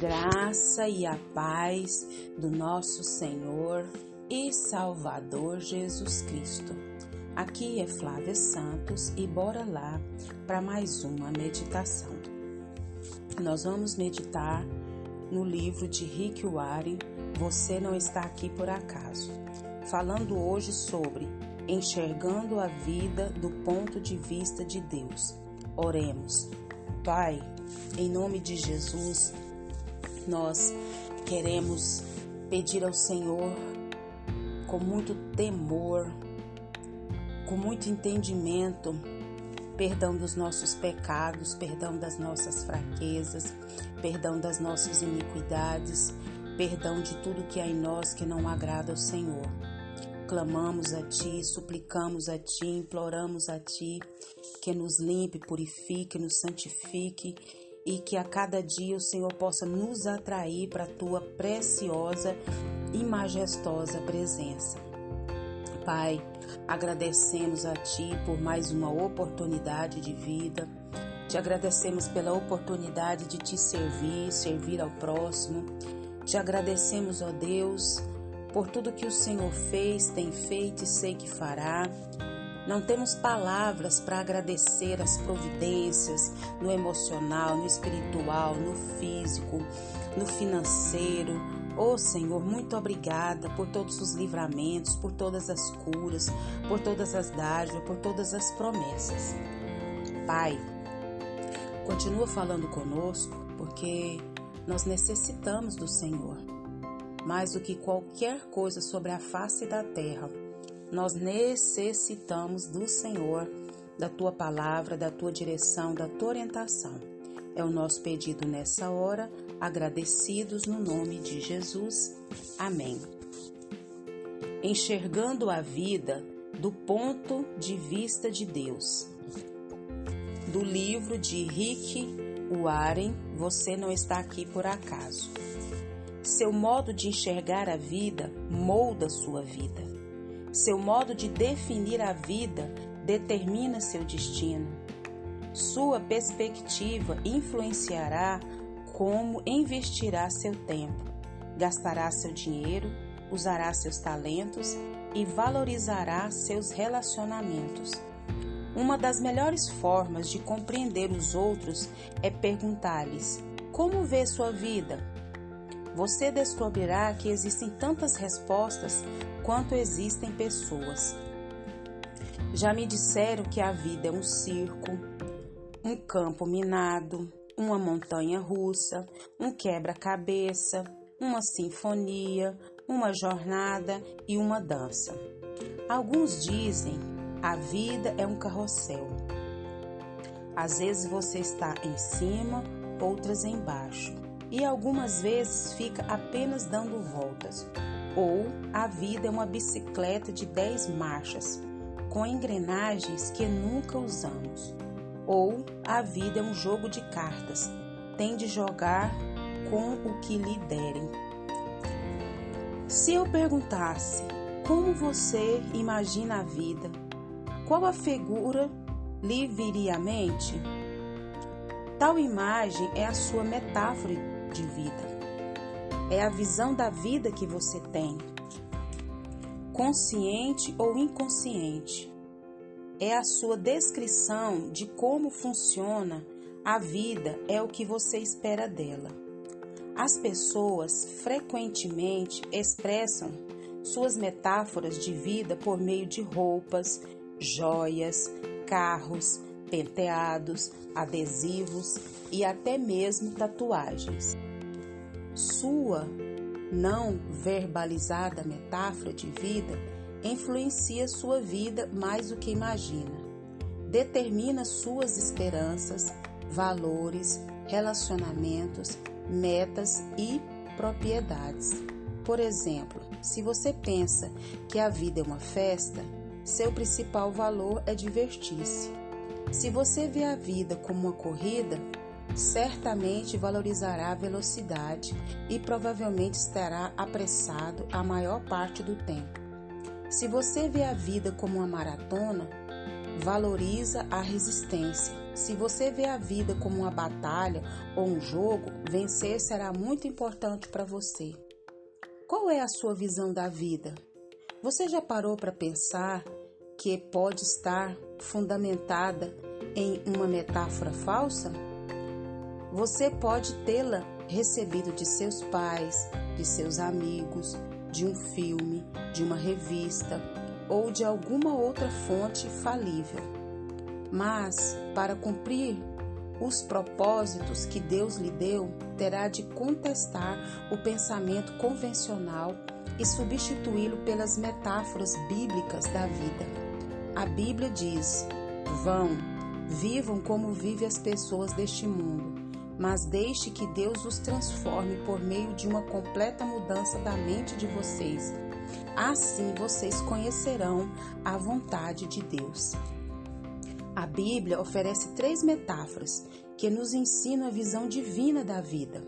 graça e a paz do nosso Senhor e Salvador Jesus Cristo. Aqui é Flávia Santos e bora lá para mais uma meditação. Nós vamos meditar no livro de Rick Warren, Você Não Está Aqui Por Acaso, falando hoje sobre enxergando a vida do ponto de vista de Deus. Oremos. Pai, em nome de Jesus, nós queremos pedir ao Senhor com muito temor, com muito entendimento, perdão dos nossos pecados, perdão das nossas fraquezas, perdão das nossas iniquidades, perdão de tudo que há em nós que não agrada ao Senhor. Clamamos a Ti, suplicamos a Ti, imploramos a Ti que nos limpe, purifique, nos santifique e que a cada dia o Senhor possa nos atrair para a tua preciosa e majestosa presença. Pai, agradecemos a Ti por mais uma oportunidade de vida. Te agradecemos pela oportunidade de te servir, servir ao próximo. Te agradecemos, ó Deus, por tudo que o Senhor fez, tem feito e sei que fará. Não temos palavras para agradecer as providências no emocional, no espiritual, no físico, no financeiro. Oh Senhor, muito obrigada por todos os livramentos, por todas as curas, por todas as dádivas, por todas as promessas. Pai, continua falando conosco, porque nós necessitamos do Senhor. Mais do que qualquer coisa sobre a face da terra, nós necessitamos do Senhor, da tua palavra, da tua direção, da tua orientação. É o nosso pedido nessa hora, agradecidos no nome de Jesus. Amém. Enxergando a vida do ponto de vista de Deus. Do livro de Rick Warren, Você Não Está Aqui Por Acaso. Seu modo de enxergar a vida molda sua vida. Seu modo de definir a vida determina seu destino. Sua perspectiva influenciará como investirá seu tempo, gastará seu dinheiro, usará seus talentos e valorizará seus relacionamentos. Uma das melhores formas de compreender os outros é perguntar-lhes: Como vê sua vida? Você descobrirá que existem tantas respostas quanto existem pessoas. Já me disseram que a vida é um circo, um campo minado, uma montanha russa, um quebra-cabeça, uma sinfonia, uma jornada e uma dança. Alguns dizem a vida é um carrossel. Às vezes você está em cima, outras embaixo, e algumas vezes fica apenas dando voltas ou a vida é uma bicicleta de 10 marchas, com engrenagens que nunca usamos. Ou a vida é um jogo de cartas, tem de jogar com o que lhe derem. Se eu perguntasse como você imagina a vida, qual a figura lhe viria à mente? Tal imagem é a sua metáfora de vida é a visão da vida que você tem, consciente ou inconsciente. É a sua descrição de como funciona a vida, é o que você espera dela. As pessoas frequentemente expressam suas metáforas de vida por meio de roupas, joias, carros, penteados, adesivos e até mesmo tatuagens. Sua não verbalizada metáfora de vida influencia sua vida mais do que imagina. Determina suas esperanças, valores, relacionamentos, metas e propriedades. Por exemplo, se você pensa que a vida é uma festa, seu principal valor é divertir-se. Se você vê a vida como uma corrida, certamente valorizará a velocidade e provavelmente estará apressado a maior parte do tempo. Se você vê a vida como uma maratona, valoriza a resistência. Se você vê a vida como uma batalha ou um jogo, vencer será muito importante para você. Qual é a sua visão da vida? Você já parou para pensar que pode estar fundamentada em uma metáfora falsa? Você pode tê-la recebido de seus pais, de seus amigos, de um filme, de uma revista ou de alguma outra fonte falível. Mas, para cumprir os propósitos que Deus lhe deu, terá de contestar o pensamento convencional e substituí-lo pelas metáforas bíblicas da vida. A Bíblia diz: Vão, vivam como vivem as pessoas deste mundo mas deixe que Deus os transforme por meio de uma completa mudança da mente de vocês. Assim vocês conhecerão a vontade de Deus. A Bíblia oferece três metáforas que nos ensinam a visão divina da vida: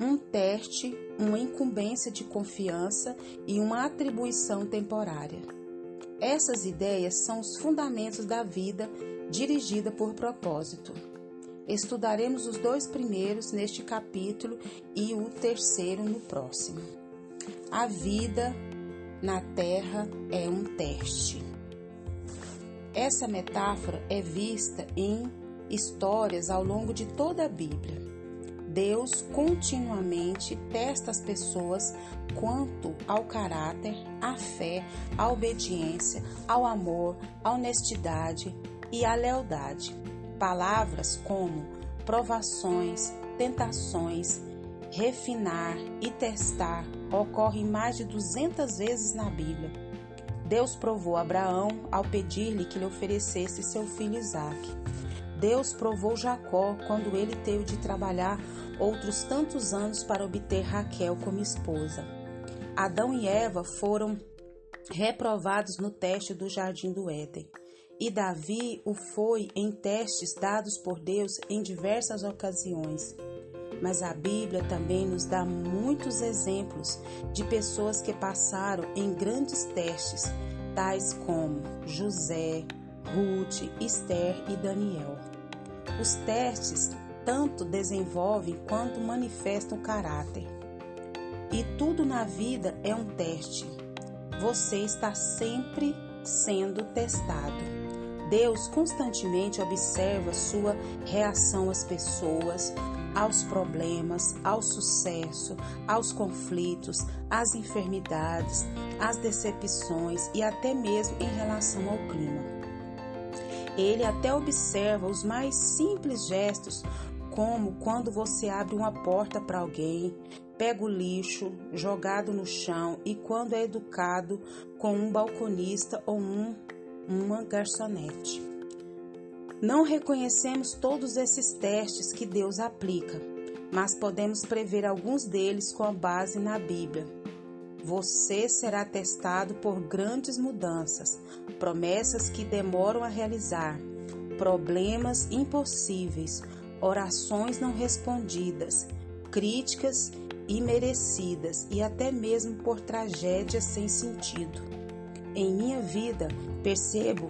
um teste, uma incumbência de confiança e uma atribuição temporária. Essas ideias são os fundamentos da vida dirigida por propósito. Estudaremos os dois primeiros neste capítulo e o terceiro no próximo. A vida na terra é um teste. Essa metáfora é vista em histórias ao longo de toda a Bíblia. Deus continuamente testa as pessoas quanto ao caráter, à fé, à obediência, ao amor, à honestidade e à lealdade. Palavras como provações, tentações, refinar e testar ocorrem mais de 200 vezes na Bíblia. Deus provou Abraão ao pedir-lhe que lhe oferecesse seu filho Isaque. Deus provou Jacó quando ele teve de trabalhar outros tantos anos para obter Raquel como esposa. Adão e Eva foram reprovados no teste do jardim do Éden. E Davi o foi em testes dados por Deus em diversas ocasiões. Mas a Bíblia também nos dá muitos exemplos de pessoas que passaram em grandes testes, tais como José, Ruth, Esther e Daniel. Os testes tanto desenvolvem quanto manifestam caráter. E tudo na vida é um teste. Você está sempre sendo testado. Deus constantemente observa sua reação às pessoas, aos problemas, ao sucesso, aos conflitos, às enfermidades, às decepções e até mesmo em relação ao clima. Ele até observa os mais simples gestos, como quando você abre uma porta para alguém, pega o lixo jogado no chão e quando é educado com um balconista ou um uma garçonete. Não reconhecemos todos esses testes que Deus aplica, mas podemos prever alguns deles com a base na Bíblia. Você será testado por grandes mudanças, promessas que demoram a realizar, problemas impossíveis, orações não respondidas, críticas imerecidas e até mesmo por tragédias sem sentido. Em minha vida, percebo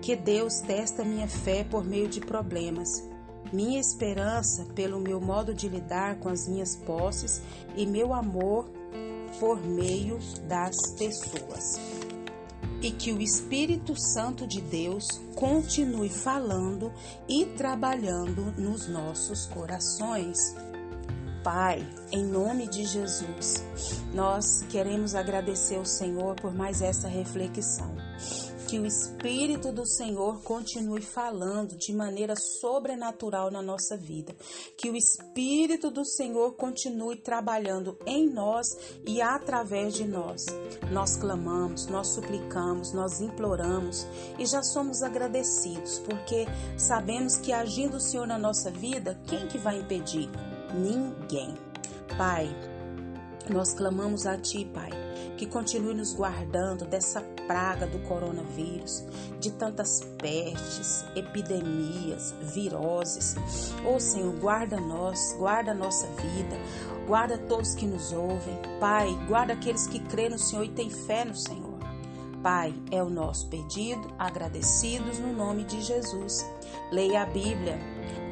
que Deus testa minha fé por meio de problemas, minha esperança pelo meu modo de lidar com as minhas posses e meu amor por meio das pessoas. E que o Espírito Santo de Deus continue falando e trabalhando nos nossos corações. Pai, em nome de Jesus, nós queremos agradecer ao Senhor por mais essa reflexão. Que o Espírito do Senhor continue falando de maneira sobrenatural na nossa vida. Que o Espírito do Senhor continue trabalhando em nós e através de nós. Nós clamamos, nós suplicamos, nós imploramos e já somos agradecidos, porque sabemos que agindo o Senhor na nossa vida, quem que vai impedir? ninguém. Pai, nós clamamos a Ti, Pai, que continue nos guardando dessa praga do coronavírus, de tantas pestes, epidemias, viroses. Ô oh, Senhor, guarda nós, guarda a nossa vida, guarda todos que nos ouvem. Pai, guarda aqueles que crêem no Senhor e têm fé no Senhor. Pai, é o nosso pedido, agradecidos no nome de Jesus. Leia a Bíblia,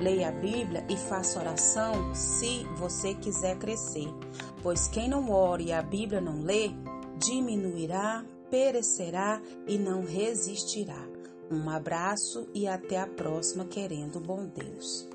leia a Bíblia e faça oração se você quiser crescer, pois quem não ore e a Bíblia não lê, diminuirá perecerá e não resistirá. Um abraço e até a próxima, querendo bom Deus.